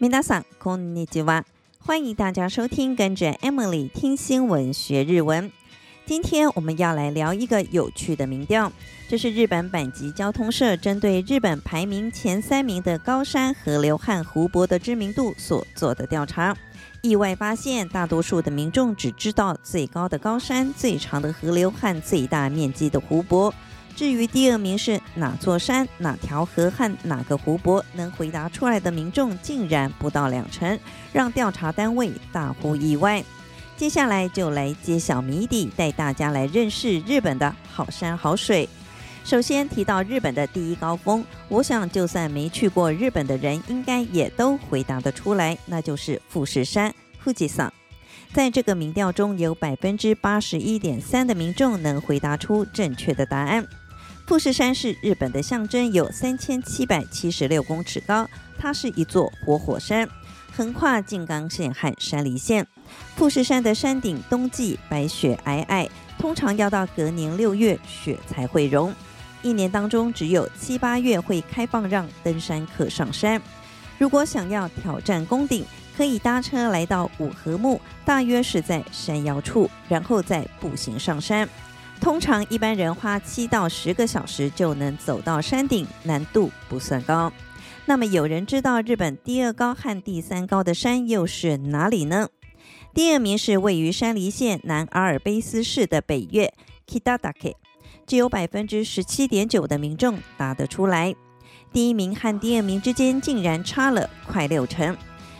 皆さんこんにちは，欢迎大家收听，跟着 Emily 听新闻学日文。今天我们要来聊一个有趣的民调，这是日本阪急交通社针对日本排名前三名的高山、河流和湖泊的知名度所做的调查。意外发现，大多数的民众只知道最高的高山、最长的河流和最大面积的湖泊。 至于第二名是哪座山、哪条河和哪个湖泊，能回答出来的民众竟然不到两成，让调查单位大呼意外。接下来就来揭晓谜底，带大家来认识日本的好山好水。首先提到日本的第一高峰，我想就算没去过日本的人，应该也都回答得出来，那就是富士山富士山。在这个民调中，有百分之八十一点三的民众能回答出正确的答案。富士山是日本的象征，有三千七百七十六公尺高，它是一座活火，山。横跨静冈县和山梨县，富士山的山顶冬季白雪皑皑，通常要到隔年六月雪才会融。一年当中只有七八月会开放让登山客上山。如果想要挑战攻顶，可以搭车来到五合目，大约是在山腰处，然后再步行上山。通常一般人花七到十个小时就能走到山顶，难度不算高。那么有人知道日本第二高和第三高的山又是哪里呢？第二名是位于山梨县南阿尔卑斯市的北岳 Kita 岳，只有百分之十七点九的民众答得出来。第一名和第二名之间竟然差了快六成。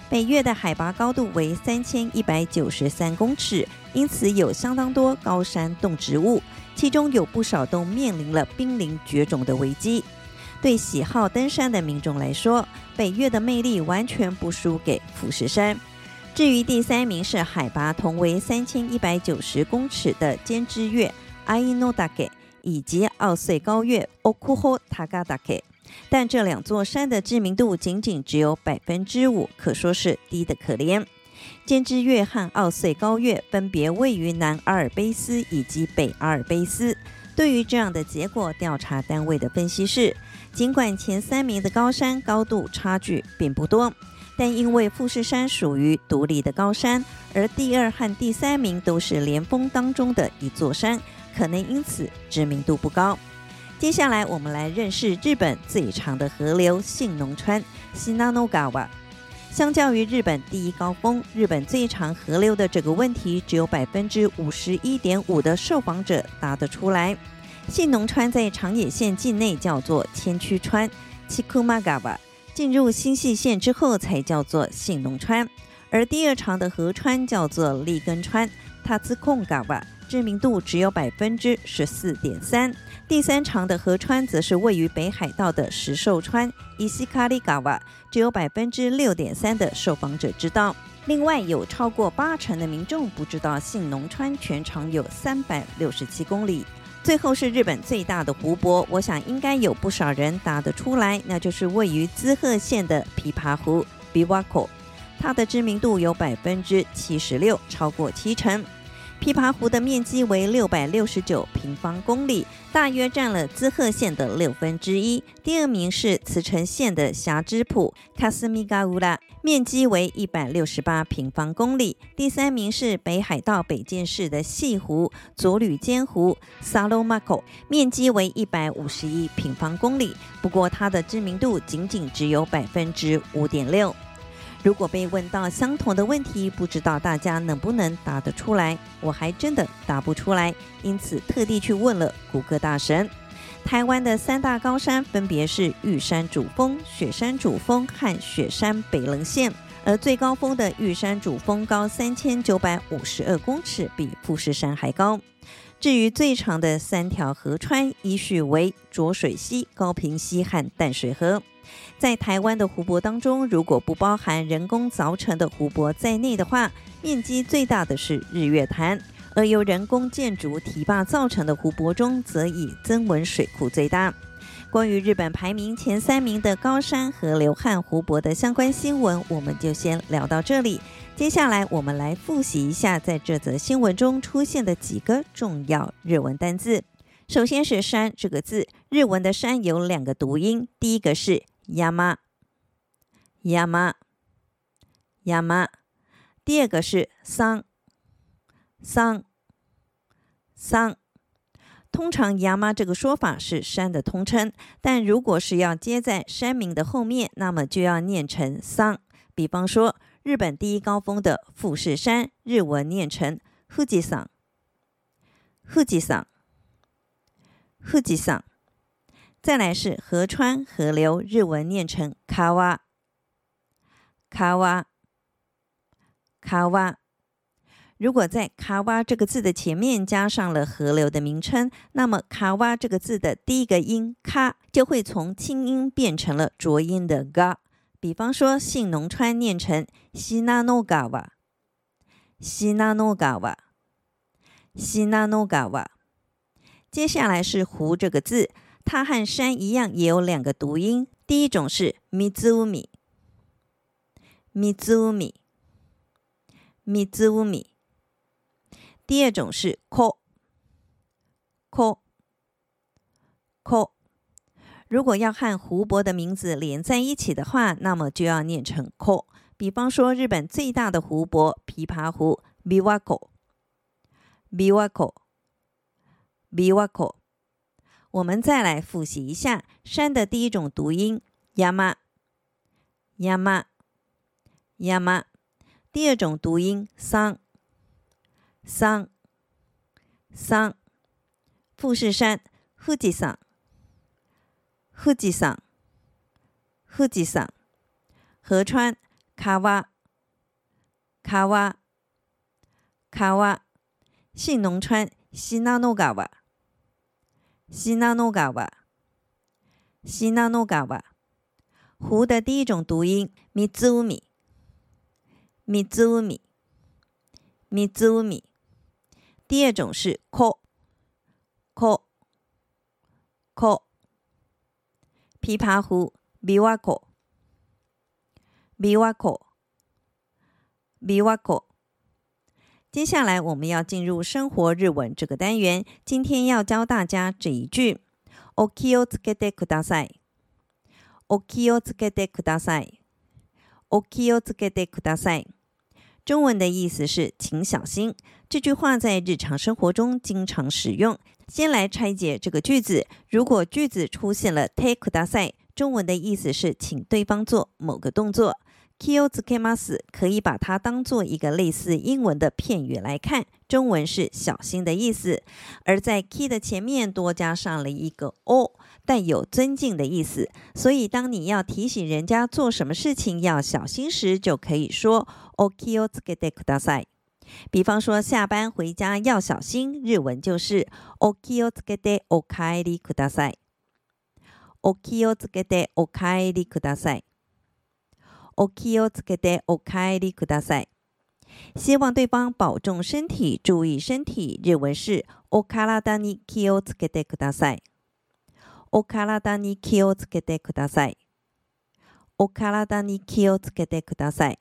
北岳的海拔高度为三千一百九十三公尺，因此有相当多高山动植物，其中有不少都面临了濒临绝种的危机。对喜好登山的民众来说，北岳的魅力完全不输给富士山。至于第三名是海拔同为三千一百九十公尺的尖之岳爱の岳，以及奥穗高岳奥穂高岳，但这两座山的知名度仅仅只有百分之五，可说是低得可怜。菅之岳和奥穗高岳分别位于南阿尔卑斯以及北阿尔卑斯。对于这样的结果，调查单位的分析是。尽管前三名的高山高度差距并不多，但因为富士山属于独立的高山，而第二和第三名都是连峰当中的一座山，可能因此知名度不高。接下来，我们来认识日本最长的河流信浓川 （Shinanogawa）。相较于日本第一高峰，日本最长河流的这个问题，只有百分之五十一点五的受访者答得出来。信浓川在长野县境内叫做千曲川 （Chikumaga），进入新细县之后才叫做信浓川。而第二长的河川叫做立根川 （Tatsukongawa），知名度只有百分之十四点三。第三长的河川则是位于北海道的石狩川 （Ishikarigawa），只有百分之六点三的受访者知道。另外，有超过八成的民众不知道信浓川全长有三百六十七公里。最后是日本最大的湖泊，我想应该有不少人答得出来，那就是位于滋贺县的琵琶湖 （Biwako），它的知名度有百分之七十六，超过七成。琵琶湖的面积为六百六十九平方公里，大约占了滋贺县的六分之一。第二名是茨城县的霞之浦 （Kasumigaura），面积为一百六十八平方公里。第三名是北海道北见市的细湖佐吕间湖 （Saruman），面积为一百五十一平方公里。不过，它的知名度仅仅只有百分之五点六。如果被问到相同的问题，不知道大家能不能答得出来？我还真的答不出来，因此特地去问了谷歌大神。台湾的三大高山分别是玉山主峰、雪山主峰和雪山北棱线，而最高峰的玉山主峰高三千九百五十二公尺，比富士山还高。至于最长的三条河川，依序为浊水溪、高平溪和淡水河。在台湾的湖泊当中，如果不包含人工凿成的湖泊在内的话，面积最大的是日月潭；而由人工建筑堤坝造成的湖泊中，则以曾文水库最大。关于日本排名前三名的高山、和流汗湖泊的相关新闻，我们就先聊到这里。接下来，我们来复习一下在这则新闻中出现的几个重要日文单字。首先是“山”这个字，日文的“山”有两个读音，第一个是。山，山。山。第二个是山，山，山。通常山这个说法是山的通称，但如果是要接在山名的后面，那么就要念成桑。比方说，日本第一高峰的富士山，日文念成富士山，富士山，富士山。再来是河川、河流，日文念成卡哇，卡哇，卡哇。如果在“卡哇”这个字的前面加上了河流的名称，那么“卡哇”这个字的第一个音“卡”就会从清音变成了浊音的“嘎”。比方说，信浓川念成“信浓川”，“信浓川”，“信浓川”。接下来是“湖”这个字，它和山一样，也有两个读音。第一种是“みずうみ”，“みずうみ”，“みずうみ”。 第二种是こ，こ，こ。如果要和湖泊的名字连在一起的话，那么就要念成こ。比方说，日本最大的湖泊琵琶湖，琵琶湖，琵琶湖，琵琶湖。我们再来复习一下山的第一种读音，山，山，山。第二种读音，桑。 桑，桑，富士山，富士山，富士山，富士山，河川，卡哇，卡哇，卡哇，信浓川，信浓川，信浓川，信浓川，湖的第一种读音，みずうみ，みずうみ，みずうみ。 第二种是こ，こ，こ，琵琶湖，琵琶湖，琵琶湖，琵琶湖。接下来我们要进入生活日文这个单元，今天要教大家这一句：お気をつけてください。お気をつけてください。お気をつけてください。 中文的意思是“请小心”。这句话在日常生活中经常使用。先来拆解这个句子。如果句子出现了 “take 大赛中文的意思是请对方做某个动作。気をつけます可以把它当做一个类似英文的片语来看，中文是小心的意思。而在 ki 的前面多加上了一个 o。带有尊敬的意思，所以当你要提醒人家做什么事情要小心时，就可以说“お気をつけてください”。比方说下班回家要小心，日文就是“お気をつけてお帰りください”。お気をつけてお帰りください。 お気をつけてお帰りください。希望对方保重身体，注意身体，日文是“お体に気をつけてください”。お体に気をつけてください。お体に気をつけてください。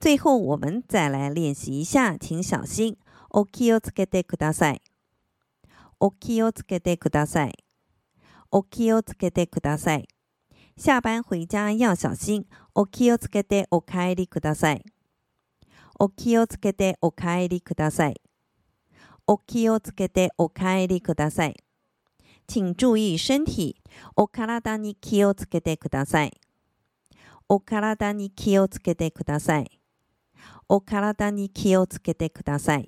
最后，我们再来练习一下，请小心。お気をつけてください。お気をつけてください。お気をつけてください。 下班回家要小心。お気をつけてお帰りください。お気をつけてお帰りください。お気をつけてお帰りください。请注意身体。お体に気をつけてください。お体に気をつけてください。お体に気をつけてください。